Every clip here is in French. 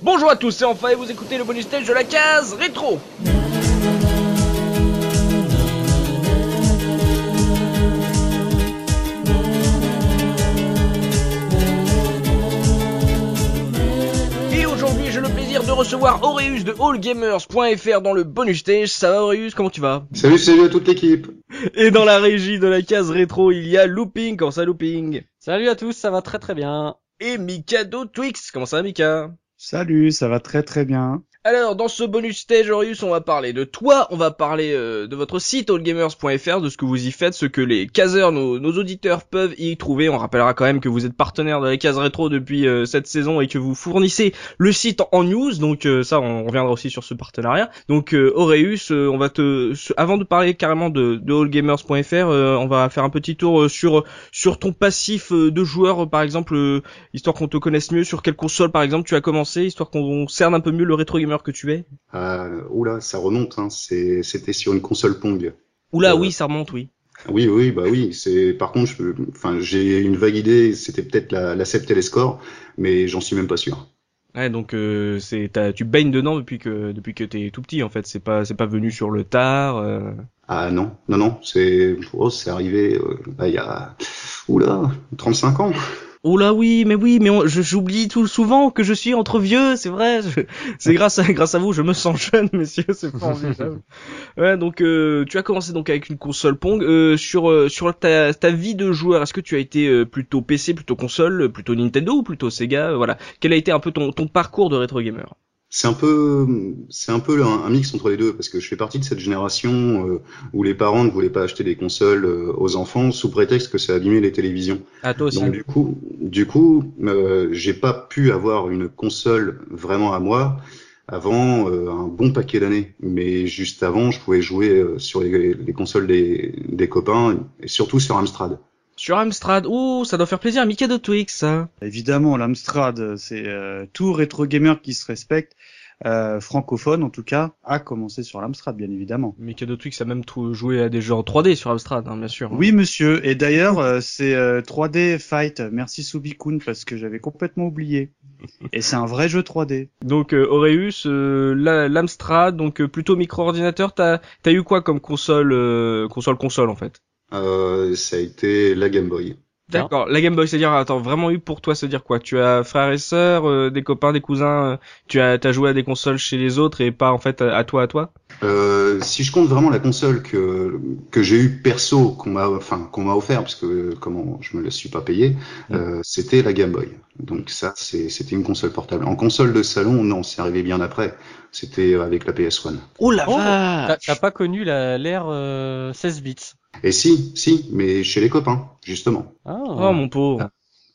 Bonjour à tous, c'est enfin et vous écoutez le bonus stage de la case rétro. Et aujourd'hui, j'ai le plaisir de recevoir Auréus de allgamers.fr dans le bonus stage. Ça va Auréus, comment tu vas? Salut, salut à toute l'équipe. Et dans la régie de la case rétro, il y a Looping, comment ça Looping? Salut à tous, ça va très très bien. Et Mikado Twix, comment ça va Mika? Salut, ça va très très bien. Alors, dans ce bonus stage, Aureus, on va parler de toi, on va parler euh, de votre site allgamers.fr, de ce que vous y faites, ce que les caseurs, nos, nos, auditeurs peuvent y trouver. On rappellera quand même que vous êtes partenaire de la case rétro depuis euh, cette saison et que vous fournissez le site en news, donc euh, ça, on reviendra aussi sur ce partenariat. Donc, Aureus, on va te, avant de parler carrément de, de allgamers.fr, on va faire un petit tour sur sur ton passif de joueur, par exemple, histoire qu'on te connaisse mieux, sur quelle console, par exemple, tu as commencé, histoire qu'on cerne un peu mieux le rétro que tu es? Euh, Oula, ça remonte. Hein. C'était sur une console Pong. Oula, euh, oui, ça remonte, oui. Oui, oui, bah oui. C'est par contre, enfin, j'ai une vague idée. C'était peut-être la, la Telescore, mais j'en suis même pas sûr. Ouais, donc euh, c'est tu baignes dedans depuis que depuis que t'es tout petit en fait. C'est pas c'est pas venu sur le tard. Euh... Ah non, non, non. C'est oh, c'est arrivé euh, bah, il y a oula 35 ans. Oh là oui, mais oui, mais j'oublie tout souvent que je suis entre vieux, c'est vrai. C'est grâce à grâce à vous, je me sens jeune, messieurs, c'est pas envisageable. ouais, donc euh, tu as commencé donc avec une console Pong. Euh, sur euh, sur ta, ta vie de joueur, est-ce que tu as été plutôt PC, plutôt console, plutôt Nintendo ou plutôt Sega Voilà, quel a été un peu ton ton parcours de rétro gamer? C'est un peu, c'est un peu un, mix entre les deux parce que je fais partie de cette génération euh, où les parents ne voulaient pas acheter des consoles euh, aux enfants sous prétexte que ça abîmait les télévisions. Ah toi aussi. Donc du coup, du coup, euh, j'ai pas pu avoir une console vraiment à moi avant euh, un bon paquet d'années. Mais juste avant, je pouvais jouer sur les, les consoles des, des copains et surtout sur Amstrad. Sur Amstrad, ouh, ça doit faire plaisir à Mikado Twix, ça. Évidemment, l'Amstrad, c'est euh, tout rétro gamer qui se respecte, euh, francophone en tout cas, a commencé sur l'Amstrad, bien évidemment. Mikado Twix a même tout joué à des jeux en 3D sur Amstrad, hein, bien sûr. Oui, monsieur. Et d'ailleurs, euh, c'est 3D euh, Fight. Merci Subikun parce que j'avais complètement oublié. Et c'est un vrai jeu 3D. Donc Aureus, l'Amstrad, donc plutôt micro-ordinateur, t'as as eu quoi comme console, console console en fait? Euh, ça a été la Game Boy. D'accord, la Game Boy, c'est-à-dire, attends, vraiment eu pour toi, c'est-à-dire quoi? Tu as frères et sœurs, euh, des copains, des cousins, euh, tu as, as joué à des consoles chez les autres et pas en fait à, toi, à toi? Euh, Si je compte vraiment la console que que j'ai eu perso, qu'on m'a, enfin qu'on m'a offert, parce que comment je me la suis pas payé, mm. euh, c'était la Game Boy. Donc ça, c'était une console portable. En console de salon, non, c'est arrivé bien après. C'était avec la PS1. Oh la vache T'as pas connu l'ère 16 bits? Et si, si, mais chez les copains, justement. Ah. Oh, mon pauvre.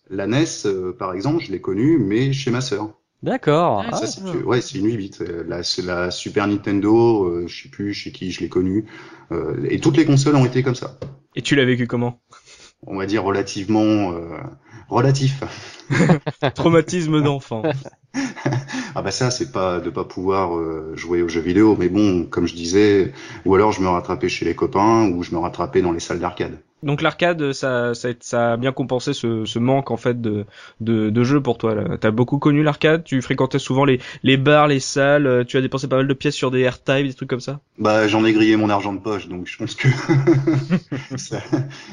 La NES, euh, par exemple, je l'ai connue, mais chez ma sœur. D'accord. Ah, c'est, ouais, c'est une 8 bits. La, la Super Nintendo, euh, je sais plus chez qui je l'ai connue. Euh, et toutes les consoles ont été comme ça. Et tu l'as vécu comment? On va dire relativement euh, relatif. Traumatisme d'enfant. ah bah ça c'est pas de pas pouvoir euh, jouer aux jeux vidéo, mais bon comme je disais, ou alors je me rattrapais chez les copains ou je me rattrapais dans les salles d'arcade. Donc l'arcade, ça, ça, ça, a bien compensé ce, ce manque en fait de, de, de jeux pour toi. T'as beaucoup connu l'arcade, tu fréquentais souvent les, les bars, les salles, euh, tu as dépensé pas mal de pièces sur des airtime, des trucs comme ça? Bah j'en ai grillé mon argent de poche, donc je pense que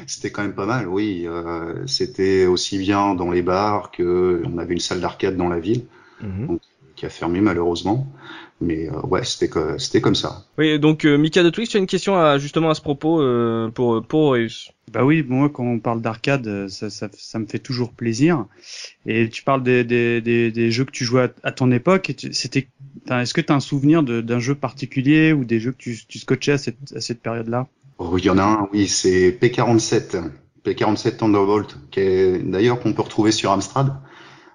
c'était quand même pas mal. Oui, euh, c'était aussi bien dans les bars que on avait une salle d'arcade dans la ville, mhm. qui a fermé malheureusement. Mais euh, ouais, c'était c'était comme ça. Oui, donc euh, Mika de Twix, tu as une question à, justement à ce propos euh, pour pour Bah oui, moi quand on parle d'arcade, ça, ça, ça, me fait toujours plaisir. Et tu parles des, des, des, des jeux que tu jouais à, ton époque. C'était, est-ce que tu as un souvenir d'un jeu particulier ou des jeux que tu, tu scotchais à cette, à cette période-là? Oh, Il y en a un, oui, c'est P47. P47 Thunderbolt, qui est d'ailleurs qu'on peut retrouver sur Amstrad.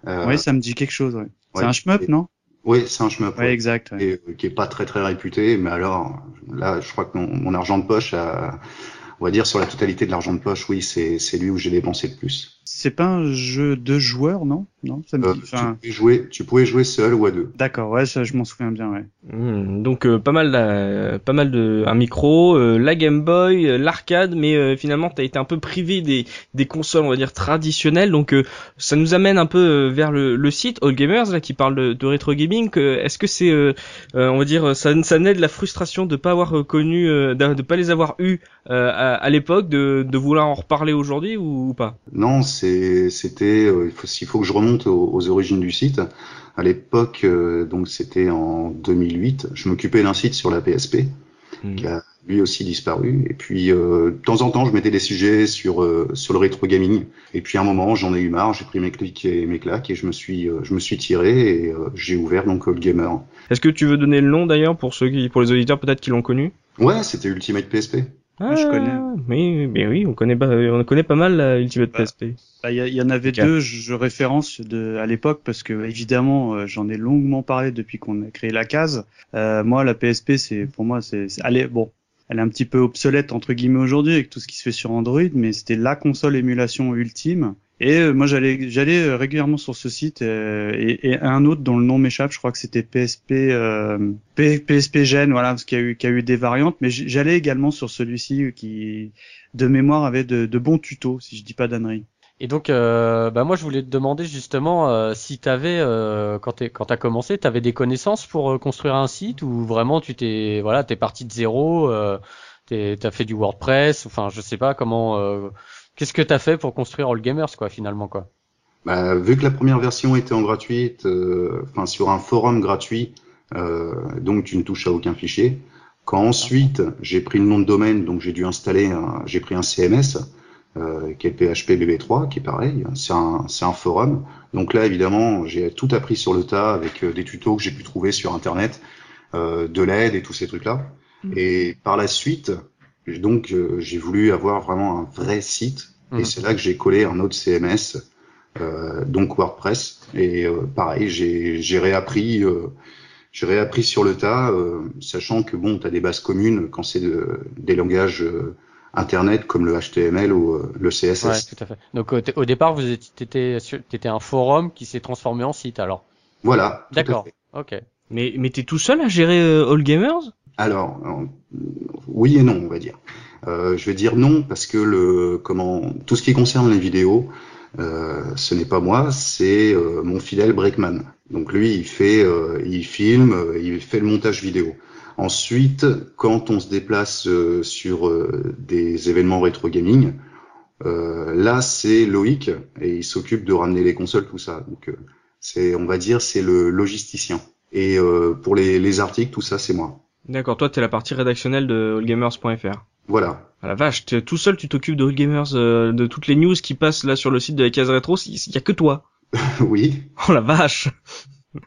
Euh, oui, ça me dit quelque chose. Ouais. C'est un shmup, non? Oui, c'est un ouais, exact. Et, euh, qui est pas très très réputé, mais alors là, je crois que mon, argent de poche, a, on va dire sur la totalité de l'argent de poche, oui, c'est c'est lui où j'ai dépensé le plus. C'est pas un jeu de joueurs, non? Non, ça me Euh, dit- tu, pouvais jouer, tu pouvais jouer seul ou à deux. D'accord, ouais, ça, je m'en souviens bien, ouais. Hmm, donc euh, pas mal, euh, pas mal de un micro, euh, la Game Boy, euh, l'arcade, mais euh, finalement t'as été un peu privé des des consoles, on va dire traditionnelles. Donc euh, ça nous amène un peu vers le, le site All Gamers là qui parle de, de rétro gaming. que- Est-ce que c'est, euh, euh, on va dire, ça, ça naît de la frustration de pas avoir connu, euh, de, de pas les avoir eu euh, à, à l'époque, de, de vouloir en reparler aujourd'hui ou, ou pas? Non, c'est, c'était, euh, il faut, s'il faut que je remonte aux, aux origines du site. À l'époque, euh, donc c'était en 2008, je m'occupais d'un site sur la PSP Hmm. qui a lui aussi disparu. Et puis euh, de temps en temps, je mettais des sujets sur euh, sur le rétro gaming. Et puis à un moment, j'en ai eu marre, j'ai pris mes clics et mes claques et je me suis euh, je me suis tiré et j'ai ouvert donc Old Gamer. Est-ce que tu veux donner le nom d'ailleurs pour ceux qui, pour les auditeurs peut-être qui l'ont connu? Ouais, c'était Ultimate PSP. Ah, je connais. Oui, mais oui, on connaît pas, on connaît pas mal la Ultimate Bah, PSP. Bah, Il y, a- il y en avait deux, je, je référence de, à l'époque parce que évidemment euh, j'en ai longuement parlé depuis qu'on a créé la case. Euh, moi la PSP c'est pour moi c'est est bon, elle est un petit peu obsolète entre guillemets aujourd'hui avec tout ce qui se fait sur Android, mais c'était la console émulation ultime. Et euh, moi j'allais j'allais euh, régulièrement sur ce site euh, et, et un autre dont le nom m'échappe, je crois que c'était PSP euh, PSP Gen, voilà parce qu'il y a eu qu'il y a eu des variantes, mais j'allais également sur celui-ci qui de mémoire avait de, de bons tutos si je dis pas d'annerie. Et donc, euh, bah moi, je voulais te demander justement euh, si t'avais, euh, quand t'es, quand t'as commencé, t'avais des connaissances pour euh, construire un site ou vraiment tu t'es, voilà, t'es parti de zéro, euh, t'as fait du WordPress, enfin, je sais pas comment, euh, qu'est-ce que t'as fait pour construire All Gamers, quoi, finalement, quoi? Bah, vu que la première version était en gratuite, euh, enfin sur un forum gratuit, euh, donc tu ne touches à aucun fichier. Quand ensuite j'ai pris le nom de domaine, donc j'ai dû installer, un- j'ai pris un CMS euh, qui est le PHP BB3, qui est pareil, c'est un, c'est un forum. Donc là évidemment j'ai tout appris sur le tas avec euh, des tutos que j'ai pu trouver sur internet, euh, de l'aide et tous ces trucs-là. Mhm. Et par la suite, donc euh, j'ai voulu avoir vraiment un vrai site, Mhm. et c'est là que j'ai collé un autre CMS euh, donc WordPress. Et euh, pareil, j'ai j'ai réappris, euh, j'ai réappris sur le tas, euh, sachant que bon, tu as des bases communes quand c'est de, des langages euh, internet comme le HTML ou euh, le CSS. Ouais, tout à fait. Donc, au, au départ, vous étiez, t'étais un forum qui s'est transformé en site, alors? Voilà. D'accord. Ok. Mais, mais t'es tout seul à gérer euh, All Gamers? Alors, oui et non, on va dire. Euh, je vais dire non parce que le comment tout ce qui concerne les vidéos, euh, ce n'est pas moi, c'est euh, mon fidèle Breakman. Donc lui, il fait, il filme, il fait le montage vidéo. Ensuite, quand on se déplace sur des événements rétro gaming, là c'est Loïc et il s'occupe de ramener les consoles, tout ça. Donc c'est, on va dire, c'est le logisticien. Et pour les articles, tout ça, c'est moi. D'accord, toi t'es la partie rédactionnelle de allgamers.fr. Voilà. Ah la vache, t'es tout seul tu t'occupes de All Gamers, euh, de toutes les news qui passent là sur le site de la case rétro, il y a que toi. oui. Oh la vache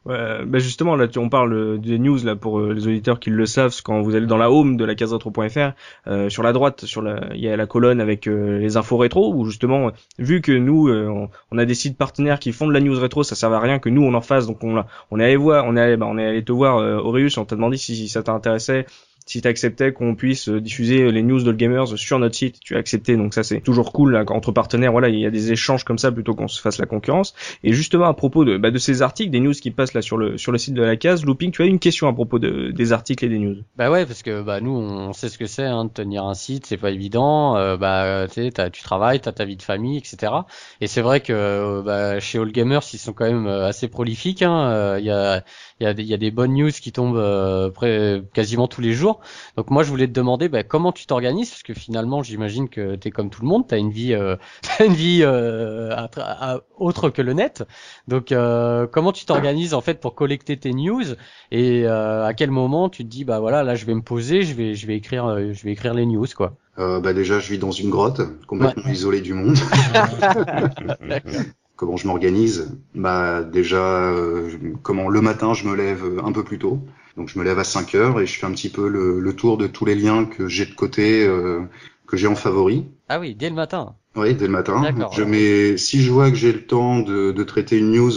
Ouais, bah justement là on parle euh, des news là pour euh, les auditeurs qui le savent quand vous allez dans la home de la case rétro.fr euh, sur la droite sur la il y a la colonne avec euh, les infos rétro où justement vu que nous euh, on, on a des sites partenaires qui font de la news rétro ça sert à rien que nous on en fasse. Donc on on est allé voir on est allé, bah, on est allé te voir Aureus on t'a demandé si, si ça t'intéressait si t'acceptais qu'on puisse diffuser les news de Gamers sur notre site, tu as accepté, donc ça c'est toujours cool là, entre partenaires. Voilà, il y a des échanges comme ça plutôt qu'on se fasse la concurrence. Et justement à propos de, bah, de ces articles, des news qui passent là sur le sur le site de la case, Looping, tu as une question à propos de, des articles et des news. Bah ouais, parce que bah nous on sait ce que c'est hein, de tenir un site, c'est pas évident. Euh, bah tu tu travailles, t'as ta vie de famille, etc. Et c'est vrai que euh, bah, chez All Gamers ils sont quand même euh, assez prolifiques. hein. Euh, Il y a il y a il y a des bonnes news qui tombent euh, près, quasiment tous les jours. Donc moi je voulais te demander bah, comment tu t'organises? Parce que finalement j'imagine que t'es comme tout le monde, t'as une vie euh, t'as une vie euh, à tra- à- autre que le net. Donc euh, comment tu t'organises en fait pour collecter tes news? Et euh, à quel moment tu te dis bah voilà là je vais me poser, je vais je vais écrire je vais écrire les news quoi? Euh, bah déjà, je vis dans une grotte, complètement isolé du monde. comment je m'organise? Bah déjà, euh, comment le matin, je me lève un peu plus tôt. Donc je me lève à 5 heures et je fais un petit peu le, le tour de tous les liens que j'ai de côté, euh, que j'ai en favori. Ah oui, dès le matin. Oui, dès le matin. D'accord. Je mets, si je vois que j'ai le temps de, de traiter une news,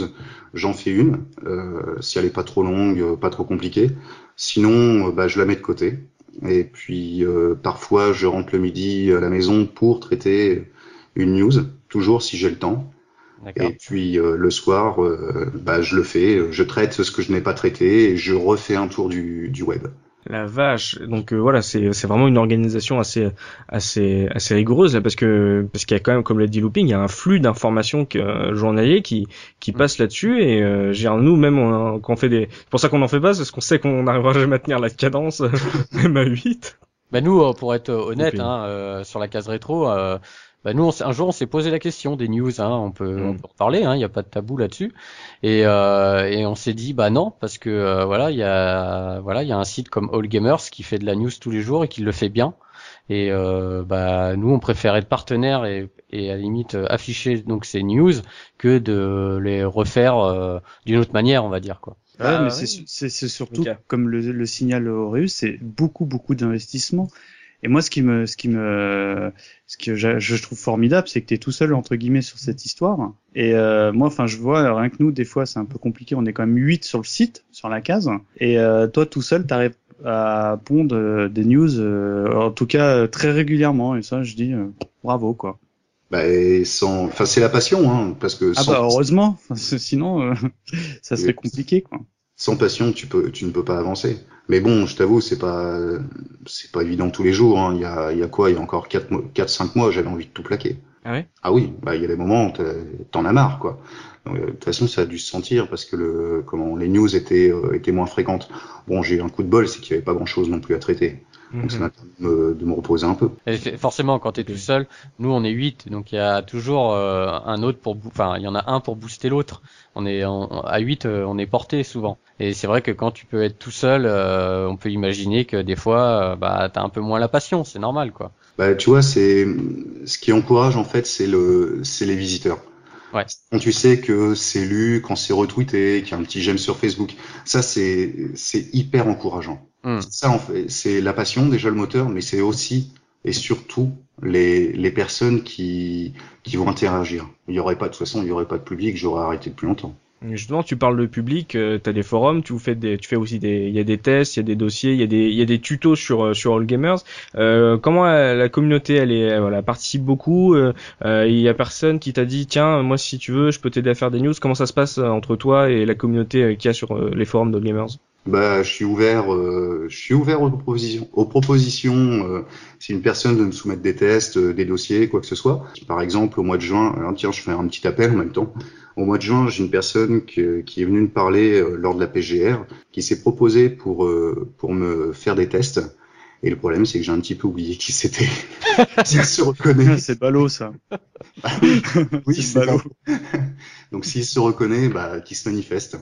j'en fais une. Euh, si elle est pas trop longue, euh, pas trop compliquée. Sinon, bah, je la mets de côté. Et puis euh, parfois, je rentre le midi à la maison pour traiter une news. toujours si j'ai le temps. Et puis euh, le soir, euh, bah, je le fais, je traite ce que je n'ai pas traité et je refais un tour du, du web. La vache. Donc euh, voilà, c'est c'est vraiment une organisation assez assez assez rigoureuse là parce que parce qu'il y a quand même comme l'a dit Looping, il y a un flux d'informations que, journalier qui qui passe là-dessus et euh, nous même on, quand on fait des c'est pour ça qu'on en fait pas parce qu'on sait qu'on n'arrivera jamais à tenir la cadence même à 8. Bah nous pour être honnête hein, sur la case rétro bah nous, un jour, on s'est posé la question des news. Hein, on, peut, on mm. peut en parler. Il hein, n'y a pas de tabou là-dessus. Et, euh, et on s'est dit, bah non, parce que euh, voilà, il y a voilà, il y a un site comme All Gamers qui fait de la news tous les jours et qui le fait bien. Et euh, bah nous, on préfère être partenaire et, et à la limite afficher donc ces news que de les refaire euh, d'une autre manière, on va dire quoi. Ouais, mais ah c'est surtout comme le, le signal Aureus, c'est beaucoup beaucoup d'investissement. Et moi, ce qui me, ce qui me, ce que je, je trouve formidable, c'est que tu es tout seul entre guillemets sur cette histoire. Et euh, moi, enfin, je vois rien que nous, des fois, c'est un peu compliqué. On est quand même 8 sur le site, sur la case. Et euh, toi, tout seul, t'arrives à pondre euh, des news, euh, en tout cas très régulièrement. Et ça, je dis bravo, quoi. Bah, sans, enfin, c'est la passion, hein, parce que. Ah bah heureusement, sinon, ça serait compliqué, quoi sans passion, tu peux, tu ne peux pas avancer. Mais bon, je t'avoue, c'est pas, c'est pas évident tous les jours. Hein. Il y a, il y a quoi? Il y a encore 4 quatre, cinq mois, j'avais envie de tout plaquer. Ah oui. Ah oui. Bah, il y a des moments, où t'en as marre, quoi. Euh, de toute façon, ça a dû se sentir parce que le, comment, les news étaient, euh, étaient moins fréquentes. Bon, j'ai eu un coup de bol, c'est qu'il y avait pas grand chose non plus à traiter. Donc ça mhm. m'a permis de me reposer un peu. Et forcément, quand tu es tout seul, nous on est 8, donc il y a toujours euh, un autre pour, enfin il y en a un pour booster l'autre. On est à 8, on est porté souvent. Et c'est vrai que quand tu peux être tout seul, euh, on peut imaginer que des fois, euh, bah, t'as un peu moins la passion, c'est normal, quoi. Bah, tu vois, c'est ce qui encourage en fait, c'est le, c'est les visiteurs. Ouais. Quand tu sais que c'est lu, quand c'est retweeté, qu'il y a un petit j'aime sur Facebook, ça c'est, c'est hyper encourageant. Hmm. Ça en fait, c'est la passion déjà le moteur, mais c'est aussi et surtout les, les personnes qui, qui vont interagir. Il y aurait pas de toute façon, il y aurait pas de public, j'aurais arrêté depuis longtemps. Justement, tu parles de public, euh, tu as des forums, tu fais des, tu fais aussi des, il y a des tests, il y a des dossiers, il y a des, il y a des tutos sur euh, sur All Gamers. Euh, comment la, communauté, elle est, voilà, participe beaucoup. Euh, il y a personne qui t'a dit, tiens, moi si tu veux, je peux t'aider à faire des news. Comment ça se passe entre toi et la communauté qui a sur les forums d'All Gamers? Bah, je suis ouvert, euh, je suis ouvert aux propositions. Aux propositions, euh, si une personne veut me soumettre des tests, euh, des dossiers, quoi que ce soit. Par exemple, au mois de juin, alors tiens, je fais un petit appel en même temps. Au mois de juin, j'ai une personne qui, qui est venue me parler lors de la PGR, qui s'est proposée pour pour me faire des tests. Et le problème, c'est que j'ai un petit peu oublié qui c'était. s'il se reconnaît. C'est ballot, ça. Ah oui, c'est ballot. Donc, s'il se reconnaît, bah, qu'il se manifeste.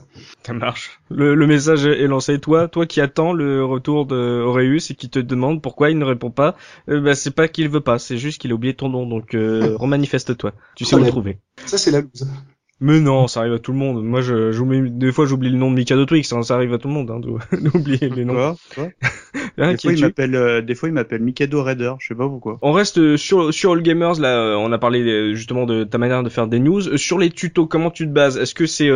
Ça marche. Le, le, message est lancé. Toi, toi qui attends le retour de Aureus et qui te demande pourquoi il ne répond pas, euh, bah, c'est pas qu'il veut pas, c'est juste qu'il a oublié ton nom. Donc, euh, remanifeste-toi. Tu sais où le trouver. Ça, c'est la loose. Mais non, ça arrive à tout le monde. Moi, je, j'oublie, des fois, j'oublie le nom de Mikado Twix. Hein, ça arrive à tout le monde, hein, d'oublier les noms. Quoi, hein, des, fois, il m'appelle, euh, des fois, il m'appelle Mikado Raider. Je sais pas pourquoi. On reste sur sur All Gamers. Là, euh, on a parlé euh, justement de ta manière de faire des news. Sur les tutos, comment tu te bases? Est-ce que c'est,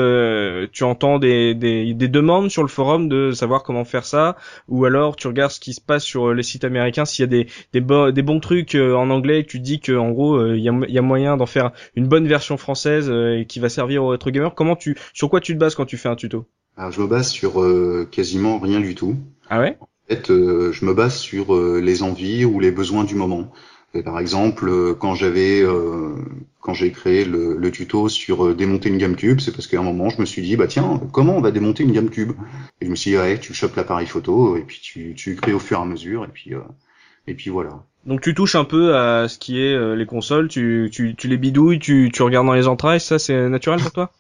tu entends des, des, des demandes sur le forum de savoir comment faire ça, ou alors tu regardes ce qui se passe sur les sites américains s'il y a des des, des bons trucs en anglais, tu dis que en gros, il y a, y a moyen d'en faire une bonne version française et qui va servir aux rétro gamers. Comment tu, sur quoi tu te bases quand tu fais un tuto? Alors je me base sur euh, quasiment rien du tout. Ah ouais? En fait, euh, je me base sur euh, les envies ou les besoins du moment. Et par exemple, quand j'avais, quand j'ai créé le, tuto sur démonter une GameCube, c'est parce qu'à un moment, je me suis dit, bah tiens, comment on va démonter une GameCube Et je me suis dit, ouais, tu chopes l'appareil photo et puis tu, tu crées au fur et à mesure et puis et puis voilà. Donc tu touches un peu à ce qui est euh, les consoles, tu, tu, tu les bidouilles, tu, tu regardes dans les entrailles, ça c'est naturel pour toi?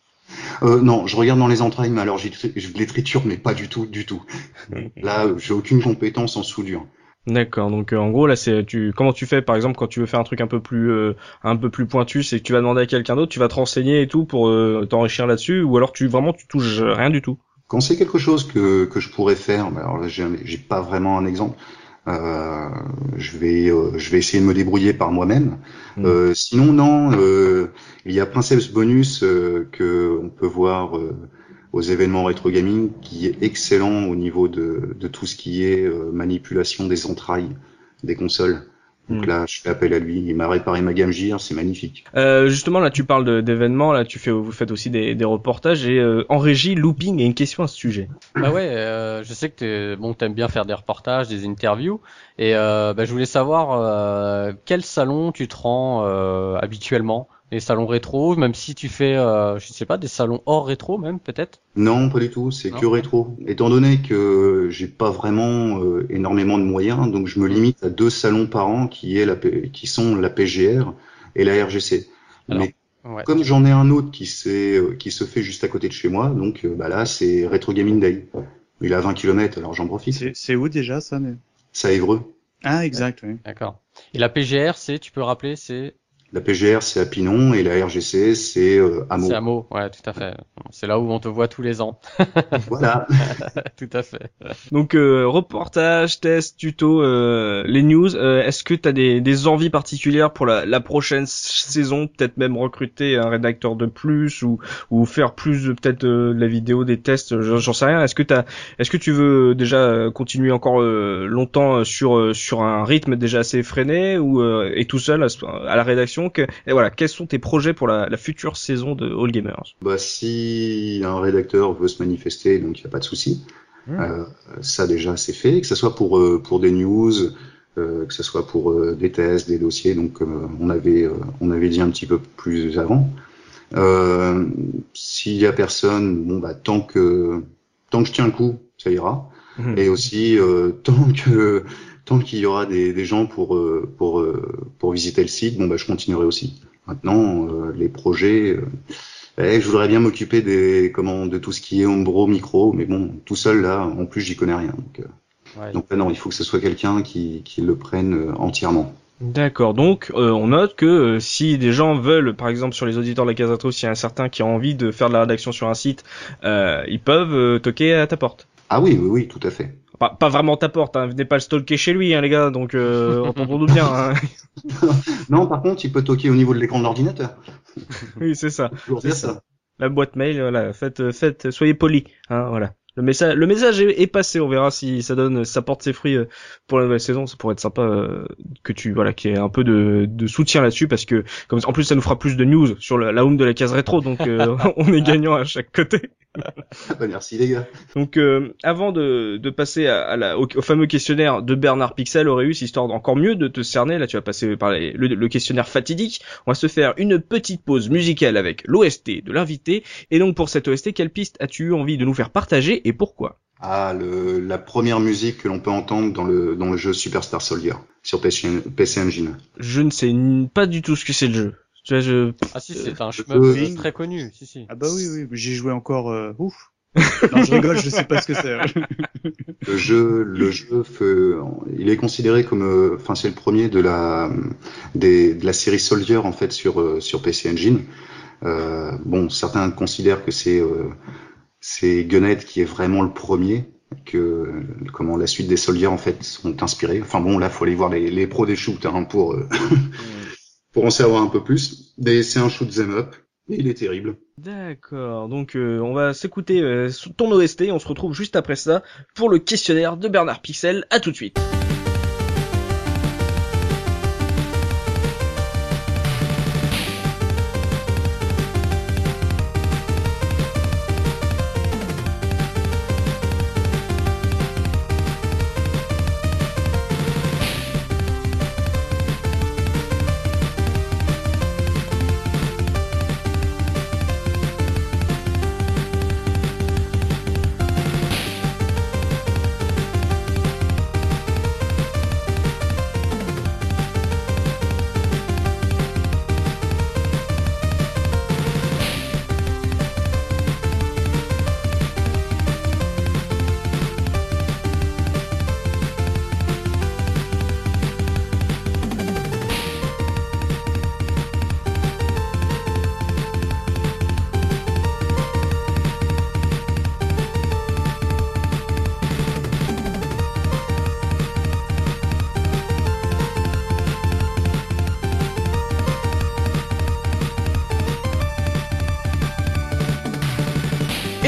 Euh, non, je regarde dans les entrailles, mais alors je les triture, mais pas du tout, du tout. Là, j'ai aucune compétence en soudure. D'accord. Donc euh, en gros là c'est tu comment tu fais par exemple quand tu veux faire un truc un peu plus euh, un peu plus pointu, c'est que tu vas demander à quelqu'un d'autre, tu vas te renseigner et tout pour t'enrichir là-dessus ou alors tu vraiment tu touches rien du tout? Quand c'est quelque chose que que je pourrais faire, mais alors là j'ai pas vraiment un exemple. Euh, je vais euh, je vais essayer de me débrouiller par moi-même. Mm. Euh, sinon non, il y a Princess Bonus que on peut voir aux événements rétro gaming qui est excellent au niveau de, de tout ce qui est manipulation des entrailles des consoles. Donc Mm. là, je fais appel à lui. Il m'a réparé ma Game Gear, c'est magnifique. Euh, justement, là, tu parles d'événements, là, tu fais, vous faites aussi des, des reportages et euh, en régie, looping et une question à ce sujet. Bah ouais, euh, je sais que t'es, bon, t'aimes bien faire des reportages, des interviews, et euh, bah, je voulais savoir euh, quel salon tu te rends euh, habituellement, les salons rétro, même si tu fais, euh, je sais pas, des salons hors rétro même peut-être? Non, pas du tout. C'est que rétro. Étant donné que j'ai pas vraiment euh, énormément de moyens, donc je me limite à deux salons par an qui est la, P- qui sont la PGR et la RGC. Alors, Mais Ouais. comme j'en ai un autre qui s'est, euh, qui se fait juste à côté de chez moi, donc euh, bah là c'est Retro Gaming Day. Il est à 20 km, alors j'en profite. C'est c'est où déjà ça mais... Ça Évreux. Ah, exact, oui. D'accord. Et la PGR, c'est, tu peux rappeler, c'est, La PGR c'est à Pinon et la RGC c'est euh, à Meaux. c'est à Meaux. Ouais, tout à fait. C'est là où on te voit tous les ans. Voilà. tout à fait. Donc, euh, reportage, test, tuto, euh, les news. euh, Est-ce que tu as des, des envies particulières pour la, la prochaine saison? Peut-être même recruter un rédacteur de plus ou, ou faire plus de- peut-être euh, de la vidéo, des tests. J'en j'en sais rien. Est-ce que est-ce que tu veux déjà euh, continuer encore euh, longtemps euh, sur euh, sur un rythme déjà assez effréné ou euh, et tout seul à la rédaction que, Et voilà, quels sont tes projets pour la, la future saison de All Gamers? Bah, si un rédacteur veut se manifester, donc il n'y a pas de souci. Hmm. Euh, ça déjà c'est fait, que ce soit pour euh, pour des news, euh, que ce soit pour des tests, des dossiers, donc on avait on avait dit un petit peu plus avant. S'il y a personne, bon bah tant que tant que je tiens le coup, ça ira. Mhm. Et aussi tant que tant qu'il y aura des, des gens pour euh, pour euh, pour visiter le site, bon bah je continuerai aussi. Maintenant euh, les projets, euh, eh, je voudrais bien m'occuper des comment de tout ce qui est Ombro micro, mais bon tout seul là en plus j'y connais rien. Donc, euh, Ouais. donc non il faut que ce soit quelqu'un qui qui le prenne entièrement. D'accord, donc euh, on note que euh, si des gens veulent, par exemple sur les auditeurs de la Casato, s'il y a un certain qui a envie de faire de la rédaction sur un site, euh, ils peuvent euh, toquer à ta porte. Ah oui oui oui tout à fait. Pas, pas vraiment ta porte, hein, venez pas le stalker chez lui, hein, les gars, donc euh, entendons-nous bien. Hein. Non par contre il peut toquer au niveau de l'écran de l'ordinateur. oui, c'est ça. Ça. ça. La boîte mail, voilà, faites, faites, soyez polis, hein, voilà. Le message, le message est, est passé. On verra si ça donne, ça porte ses fruits euh, pour la nouvelle saison. Ça pourrait être sympa euh, que tu, voilà, qu'il y ait un peu de, de soutien là-dessus parce que, comme en plus, ça nous fera plus de news sur la, la home de la case rétro, donc euh, on est gagnant à chaque côté. Ah bah, merci les gars. Donc, euh, avant de, de passer à, à la, au, au fameux questionnaire de Bernard Pixel, Auréus, histoire d'encore mieux de te cerner, là, tu vas passer par les- le, le questionnaire fatidique. On va se faire une petite pause musicale avec l'OST de l'invité. Et donc, pour cette OST, quelle piste as-tu eu envie de nous faire partager et pourquoi? Ah, le, la première musique que l'on peut entendre dans le, dans le jeu Superstar Soldier sur PC, PC Engine. Je ne sais pas du tout ce que c'est le jeu. Tu vois, je... Ah si, c'est un Euh, shmup euh, très connu. Si si. Ah bah oui, oui, j'ai joué encore. euh, Ouf. non, je rigole, je sais pas ce que c'est. Le jeu, le jeu, fait- il est considéré comme, euh, enfin, c'est le premier de la, des, de la série Soldier en fait sur euh, sur PC Engine. Euh, bon, certains considèrent que c'est euh, c'est Gunhead qui est vraiment le premier, que comment la suite des Soldiers en fait sont inspirés. Enfin bon, là, faut aller voir les, les pros des shoots hein, pour euh, pour en savoir un peu plus. Mais c'est un shoot 'em up et il est terrible. D'accord, donc euh, on va s'écouter euh, ton OST, on se retrouve juste après ça pour le questionnaire de Bernard Pixel. À tout de suite.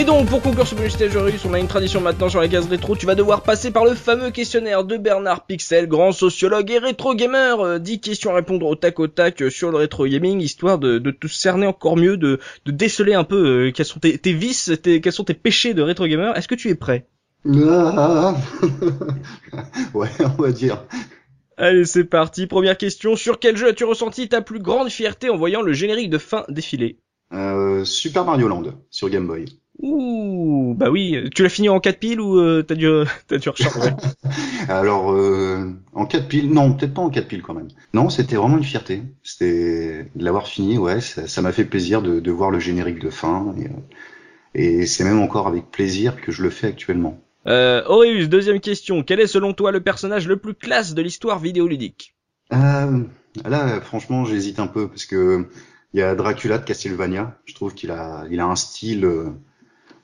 Donc, pour conclure ce bonus stage on a une tradition maintenant sur la case rétro. Tu vas devoir passer par le fameux questionnaire de Bernard Pixel, grand sociologue et rétro gamer. 10 euh, questions à répondre au tac au tac euh, sur le rétro gaming, histoire de, de te cerner encore mieux, de, de déceler un peu euh, quels sont tes, tes vices, tes, quels sont tes péchés de rétro gamer. Est-ce que tu es prêt? Ah. Ouais, on va dire. Allez, c'est parti. Première question. Sur quel jeu as-tu ressenti ta plus grande fierté en voyant le générique de fin défiler? Euh, Super Mario Land sur Game Boy. Ouh, bah oui. Tu l'as fini en 4 piles ou euh, t'as dû, t'as dû recharger? Alors, euh, en 4 piles, non, peut-être pas en 4 piles quand même. Non, c'était vraiment une fierté. C'était de l'avoir fini, ouais. Ça m'a fait plaisir de, de, voir le générique de fin. Et, euh, et c'est même encore avec plaisir que je le fais actuellement. Euh, Aureus, deuxième question. Quel est selon toi le personnage le plus classe de l'histoire vidéoludique? Euh, Là, franchement, j'hésite un peu parce que il y a Dracula de Castlevania. Je trouve qu'il a, il a un style, euh,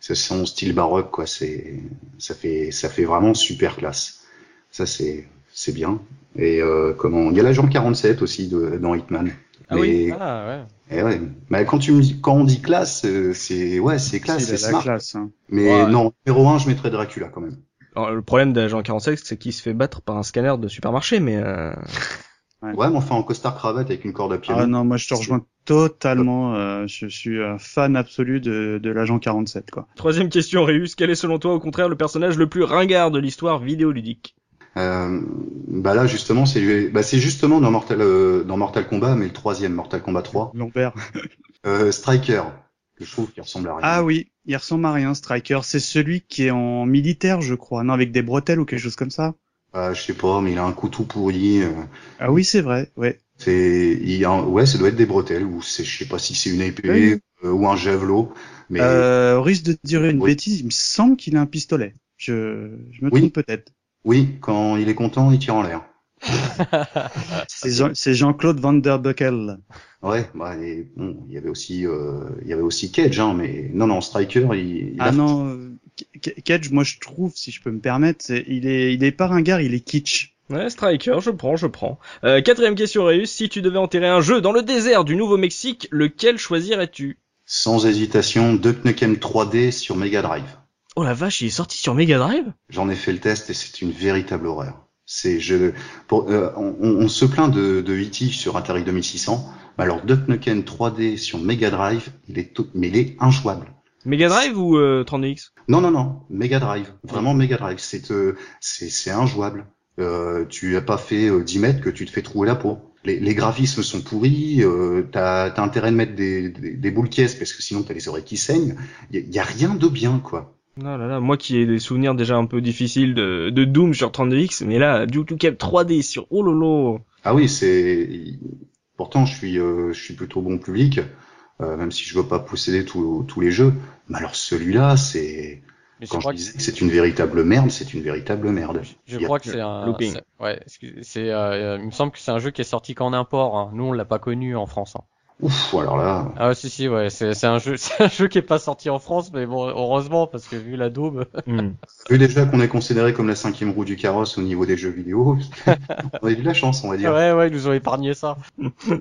c'est son style baroque, quoi. C'est, ça fait, ça fait vraiment super classe. Ça, c'est, c'est bien. Et euh, comment, il y a l'agent 47 aussi de, dans Hitman. Ah oui? Ah ouais. Et ouais. Mais quand tu me dis, quand on dit classe, euh, c'est ouais, c'est classe, c'est smart. Classe, hein. Mais non, numéro 1, je mettrais Dracula quand même. Alors, le problème d'agent 47, c'est qu'il se fait battre par un scanner de supermarché, mais. Euh... Ouais. ouais. mais enfin en costard cravate avec une corde à pied. Ah non, moi je te rejoins totalement. Euh, je suis un fan absolu de, de l'agent 47, quoi. Troisième question, Réus. Quel est selon toi, au contraire, le personnage le plus ringard de l'histoire vidéoludique? Euh, bah là justement c'est bah c'est justement dans Mortal euh, dans Mortal Kombat mais le troisième Mortal Kombat 3 Lambert euh, Striker que je trouve qu'il ressemble à rien ah oui il ressemble à rien Striker c'est celui qui est en militaire je crois non avec des bretelles ou quelque chose comme ça ah, je sais pas mais il a un couteau pourri euh. ah oui c'est vrai ouais c'est il a, ouais ça doit être des bretelles ou c'est je sais pas si c'est une épée euh, ou un javelot mais euh, risque de dire une bêtise il me semble qu'il a un pistolet je je me trompe peut-être oui, quand il est content, il tire en l'air. c'est Jean-Claude Van Der Buckel. Ouais, bah, bon, il y avait aussi, euh, il y avait aussi Cage, hein, mais non, non, Striker, il. ah non, euh, Cage, moi je trouve, si je peux me permettre, il est, il est pas ringard, il est kitsch. Ouais, Striker, je prends, je prends. Euh, quatrième question Réus, si tu devais enterrer un jeu dans le désert du Nouveau-Mexique, lequel choisirais-tu? Sans hésitation, Duck Nukem 3D sur Mega Drive. Oh la vache, il est sorti sur Mega Drive? J'en ai fait le test et c'est une véritable horreur. C'est je pour, euh, on, on, se plaint de, de E.T. sur Atari 2600, mais alors Duck Nukem 3D sur Mega Drive, il est tout, mais il est injouable. Mega Drive ou euh, 32X Non non non, Mega Drive, vraiment Mega Drive, c'est euh, c'est injouable. Euh, tu as pas fait 10 euh, mètres que tu te fais trouer la peau. Les, les graphismes sont pourris, euh, t'as as intérêt de mettre des, des, des boules caisses parce que sinon t'as les oreilles qui saignent. Il y, y, a rien de bien quoi. Non, là, là, moi qui ai des souvenirs déjà un peu difficiles de, de Doom sur 32X, mais là, Duke Nukem 3D sur oh lolo. Ah oui, c'est. Pourtant, je suis, euh, je suis plutôt bon public, euh, même si je veux pas posséder tous tous les jeux. Mais alors celui-là, c'est. Quand je, je disais que c'est une véritable merde, c'est une véritable merde. Je, je crois que c'est un. Ouais, c'est. Euh, il me semble que c'est un jeu qui est sorti qu'en import. Hein. Nous, on l'a pas connu en France. Hein. Ouf, alors là. Ah si si ouais, c'est un jeu, c'est un jeu qui est pas sorti en France, mais bon, heureusement parce que vu la daube. Mm. Vu déjà qu'on est considéré comme la cinquième roue du carrosse au niveau des jeux vidéo, on a eu de la chance, on va dire. Ouais ouais, ils nous ont épargné ça.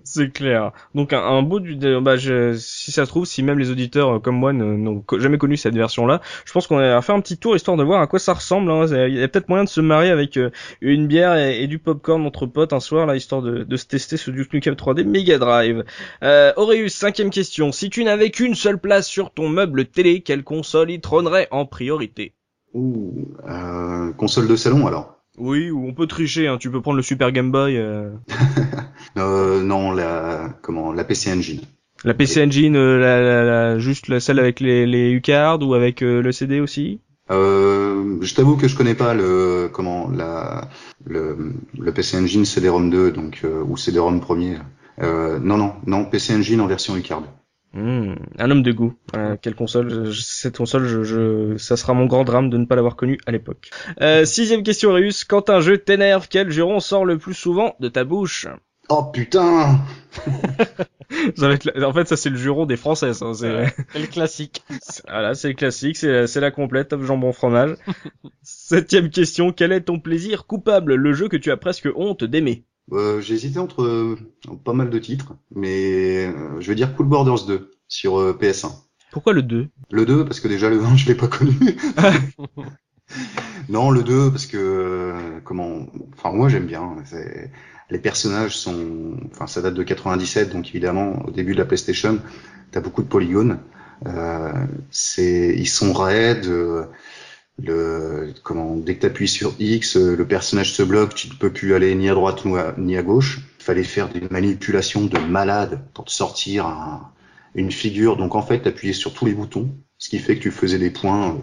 c'est clair. Donc un, un beau du, bah je, si ça se trouve, si même les auditeurs euh, comme moi n'ont jamais connu cette version-là, je pense qu'on va faire un petit tour histoire de voir à quoi ça ressemble. Hein. Il y a peut-être moyen de se marier avec euh, une bière et, et, du popcorn entre potes un soir là, histoire de, de se tester ce Duke Nukem 3D Mega Drive. Euh, Auréus, cinquième question. Si tu n'avais qu'une seule place sur ton meuble télé, quelle console y trônerait en priorité? Ouh, euh, console de salon alors Oui, ou on peut tricher, hein. tu peux prendre le Super Game Boy. Euh... euh, non, la comment la PC Engine. La PC Engine, euh, la, la, la, juste la celle avec les, les U-cards ou avec euh, le CD aussi? Euh, je t'avoue que je connais pas le comment la le, le PC Engine CD-ROM 2 donc euh, ou CD-ROM premier. Euh, non, non, non, PC Engine en version UCARD. Mmh, un homme de goût. Euh, quelle console Cette console, je, je, ça sera mon grand drame de ne pas l'avoir connue à l'époque. Euh, sixième question, Réus. Quand un jeu t'énerve, quel juron sort le plus souvent de ta bouche? Oh putain ça va être En fait, ça c'est le juron des Françaises. Hein, c'est le classique. Voilà, c'est le classique, c'est la complète, jambon fromage. Septième question, quel est ton plaisir coupable, le jeu que tu as presque honte d'aimer euh, J'ai hésité entre euh, pas mal de titres, mais euh, je vais dire Cool Borders 2 sur euh, PS1. Pourquoi le 2 Le 2, parce que déjà le 1, je l'ai pas connu. non, le 2, parce que, euh, comment, enfin, moi j'aime bien. Les personnages sont, enfin, ça date de 97, donc évidemment, au début de la PlayStation, t'as beaucoup de polygones. Euh, c'est, ils sont raides. Le, comment, dès que t'appuies sur X, euh, le personnage se bloque, tu ne peux plus aller ni à droite ni à, ni à gauche. Il fallait faire des manipulations de malade pour te sortir un- une figure. Donc en fait, t'appuyais sur tous les boutons, ce qui fait que tu faisais des points euh,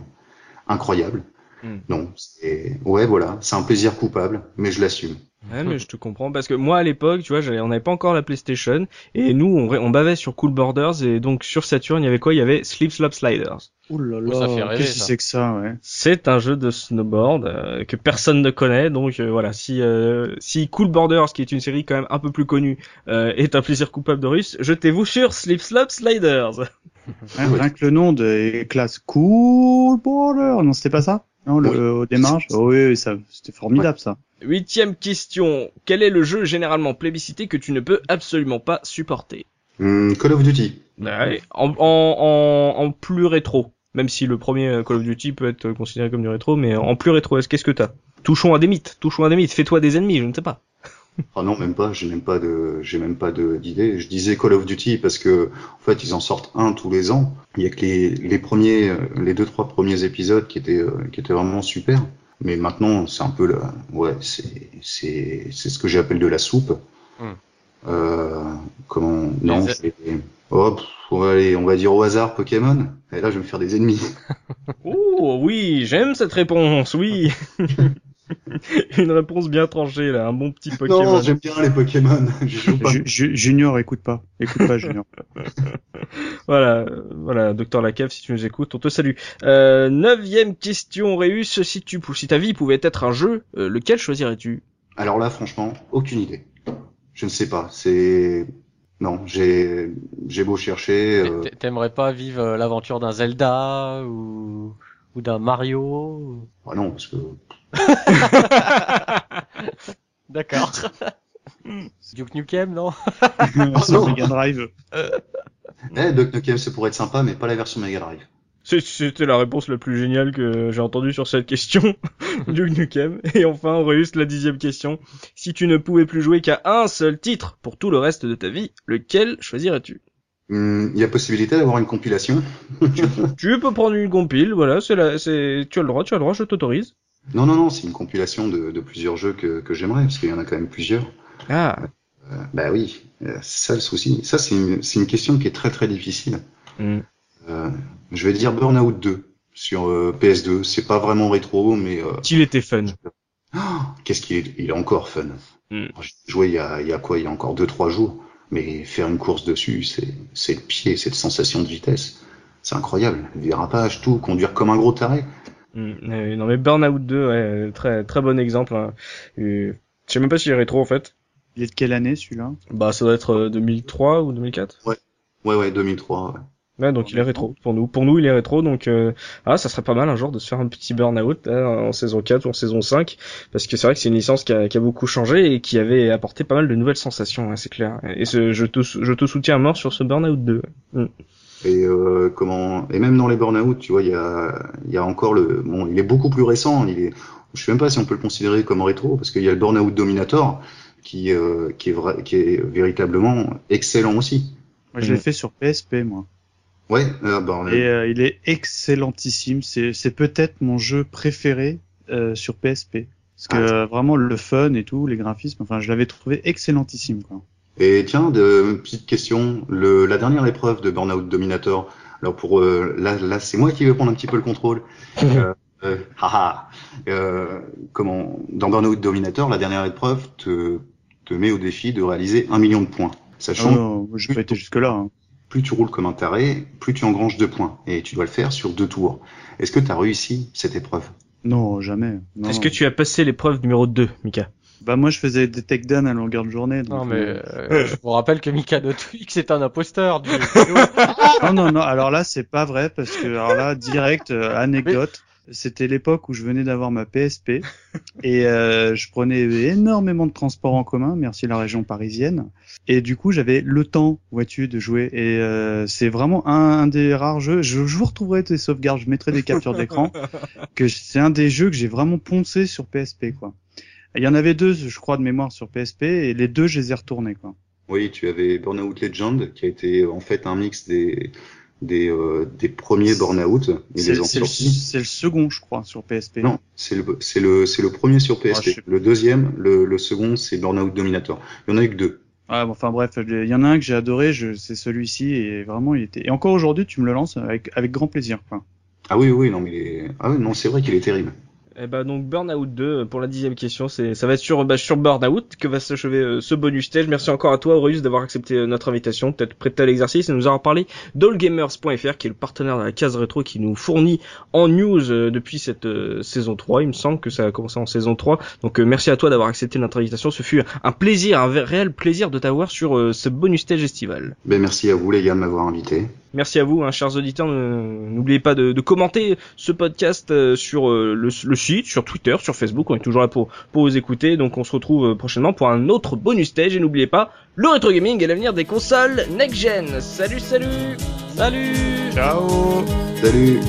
incroyables. Hmm. Non, c'est, ouais, voilà, c'est un plaisir coupable, mais je l'assume. Ouais, mais je te comprends parce que moi à l'époque, tu vois, j'avais- on n'avait pas encore la PlayStation et nous on, on bavait sur Cool Borders et donc sur Saturn il y avait quoi? Il y avait Slip Slop Sliders. Ouh là Oh, là, qu'est-ce que c'est que ça, ouais. C'est un jeu de snowboard euh, que personne ne connaît donc euh, voilà si euh, si Cool Borders qui est une série quand même un peu plus connue euh, est un plaisir coupable de russe, jetez-vous sur Slip Slop Sliders. Hein, Ouais. Rien que le nom de classe Cool Border, non c'était pas ça? Non, le, Oui. au démarrage? Oh, Oui, oui, ça, c'était formidable ça. Huitième question, quel est le jeu généralement plébiscité que tu ne peux absolument pas supporter Hum, Call of Duty. Ouais, en, en, en, en plus rétro. Même si le premier euh, Call of Duty peut être considéré comme du rétro, mais en plus rétro, est-ce qu'est-ce que t'as? Touchons à des mythes, touchons à des mythes, fais-toi des ennemis, je ne sais pas. Ah non, même pas. J'ai même pas de, j'ai même pas d'idée. Je disais Call of Duty parce que en fait ils en sortent un tous les ans. Il y a que les les premiers, euh, les deux trois premiers épisodes qui étaient euh, qui étaient vraiment super. Mais maintenant c'est un peu la, ouais, c'est c'est c'est ce que j'appelle de la soupe. Hmm. Euh, comment Non, c'est- oh, on va aller, on va dire au hasard Pokémon. Et là je vais me faire des ennemis. Oh oui, j'aime cette réponse, oui. Une réponse bien tranchée là, un bon petit Pokémon. Non, j'aime bien les Pokémon. Je joue pas. Ju- Ju- Junior, écoute pas. Écoute pas, Junior. Voilà, euh, voilà, docteur Lacave, si tu nous écoutes, on te salue. Euh, neuvième question, Réus, si tu, si ta vie pouvait être un jeu, euh, lequel choisirais-tu? Alors là, franchement, aucune idée. Je ne sais pas. C'est non, j'ai j'ai beau chercher. euh, T'a- T'aimerais pas vivre euh, l'aventure d'un Zelda ou, ou d'un Mario ou- ah non, parce que D'accord. Duke Nukem, non Sur non. Mega Drive. eh, Duck Nukem, ça pourrait être sympa, mais pas la version Mega Drive. C'est- C'était la réponse la plus géniale que j'ai entendue sur cette question du Nukem. Et enfin, Réus, la dixième question. Si tu ne pouvais plus jouer qu'à un seul titre pour tout le reste de ta vie, lequel choisirais-tu? Hum, Il y a possibilité d'avoir une compilation. Tu peux prendre une compile, voilà, c'est la, c'est, tu as le droit, tu as le droit, je t'autorise. Non, non, non, c'est une compilation de, de plusieurs jeux que, que j'aimerais, parce qu'il y en a quand même plusieurs. Ah. Euh, bah oui, euh, c'est ça le souci. Ça, c'est une, c'est une question qui est très très difficile. Hmm. Euh, je vais dire Burnout 2 sur euh, PS2. C'est pas vraiment rétro, mais euh, Il était fun. Oh, Qu'est-ce qu'il est, il est encore fun. Mm. J'ai joué il y a, il y a quoi? Il y a encore deux trois jours. Mais faire une course dessus, c'est, c'est le pied, cette sensation de vitesse. C'est incroyable. Dérapage, tout, conduire comme un gros taré. Euh, non mais Burnout 2, ouais, très très bon exemple. hein. Euh, je sais même pas s'il est rétro en fait. Il est de quelle année celui-là? Bah ça doit être euh, 2003 ou 2004. Ouais, ouais, 2003. ouais. Ouais, donc il est rétro pour nous. Pour nous, il est rétro, donc euh, ah, ça serait pas mal un jour de se faire un petit burn-out hein, en saison 4 ou en saison 5, parce que c'est vrai que c'est une licence qui a, qui a beaucoup changé et qui avait apporté pas mal de nouvelles sensations, hein, c'est clair. Et ce, je, te, je te soutiens à mort sur ce burn-out 2. Et euh, comment Et même dans les burn-out, tu vois, il y a, il y a encore le. Bon, il est beaucoup plus récent. Il est. Je sais même pas si on peut le considérer comme rétro, parce qu'il y a le burn-out Dominator qui, euh, qui est qui est véritablement excellent aussi. Moi, je l'ai Mm. fait sur PSP, moi. Ouais, euh, bah, Et euh, il est excellentissime. C'est, c'est peut-être mon jeu préféré euh, sur PSP. Parce que Ah. euh, vraiment le fun et tout, les graphismes, enfin, je l'avais trouvé excellentissime. Quoi. Et tiens, de, petite question, le, la dernière épreuve de Burnout Dominator. Alors pour euh, là, là c'est moi qui vais prendre un petit peu le contrôle. euh, euh, haha. Euh, comment Dans Burnout Dominator, la dernière épreuve te, te met au défi de réaliser un million de points, sachant non, moi, j'ai pas été jusque là. Hein. plus tu roules comme un taré, plus tu engranges de points. Et tu dois le faire sur deux tours. Est-ce que tu as réussi cette épreuve? Non, jamais. Non, Est-ce que tu as passé l'épreuve numéro 2, Mika? Bah moi, je faisais des takedowns à longueur de journée. donc, Non, mais euh, euh, je vous rappelle que Mikado Twix est un imposteur. Du... non, non, non. Alors là, c'est pas vrai parce que alors là, direct euh, anecdote. C'était l'époque où je venais d'avoir ma PSP et euh, je prenais énormément de transports en commun, merci la région parisienne. Et du coup, j'avais le temps, vois-tu, de jouer. Et euh, c'est vraiment un, un, des rares jeux. Je, je vous retrouverai tes sauvegardes, je mettrai des captures d'écran. que c'est un des jeux que j'ai vraiment poncé sur PSP, quoi. Il y en avait deux, je crois, de mémoire sur PSP, et les deux, je les ai retournés, quoi. Oui, tu avais Burnout Legend, qui a été en fait un mix des des, euh, des premiers Burnout. C'est le, le, second, je crois, sur PSP. Non, c'est le le le premier sur PSP. Ah, le deuxième, le, le second, c'est Burnout Dominator. Il y en a eu que deux. Ah, enfin bref, il y en a un que j'ai adoré, c'est celui-ci et vraiment il était. Et encore aujourd'hui, tu me le lances avec avec grand plaisir. Quoi. Ah oui oui non mais ah oui, non c'est vrai qu'il est terrible. Eh ben donc Burnout 2 pour la dixième question, c'est ça va être sur bah, sur Burnout que va s'achever euh, ce bonus stage. Merci encore à toi Aureus d'avoir accepté euh, notre invitation, peut-être prêté à l'exercice et nous avoir parlé d'allgamers.fr qui est le partenaire de la case rétro qui nous fournit en news euh, depuis cette saison 3. Il me semble que ça a commencé en saison 3. Donc merci à toi d'avoir accepté notre invitation. Ce fut un plaisir, un réel plaisir de t'avoir sur ce bonus stage estival. Ben merci à vous les gars de m'avoir invité. Merci à vous, hein, chers auditeurs. N'oubliez pas de, de, commenter ce podcast euh, sur euh, le, le, site, sur Twitter, sur Facebook. On est toujours là pour, pour vous écouter. Donc on se retrouve euh, prochainement pour un autre bonus stage. Et n'oubliez pas, le rétro gaming est l'avenir des consoles next-gen. Salut, salut Salut Ciao Salut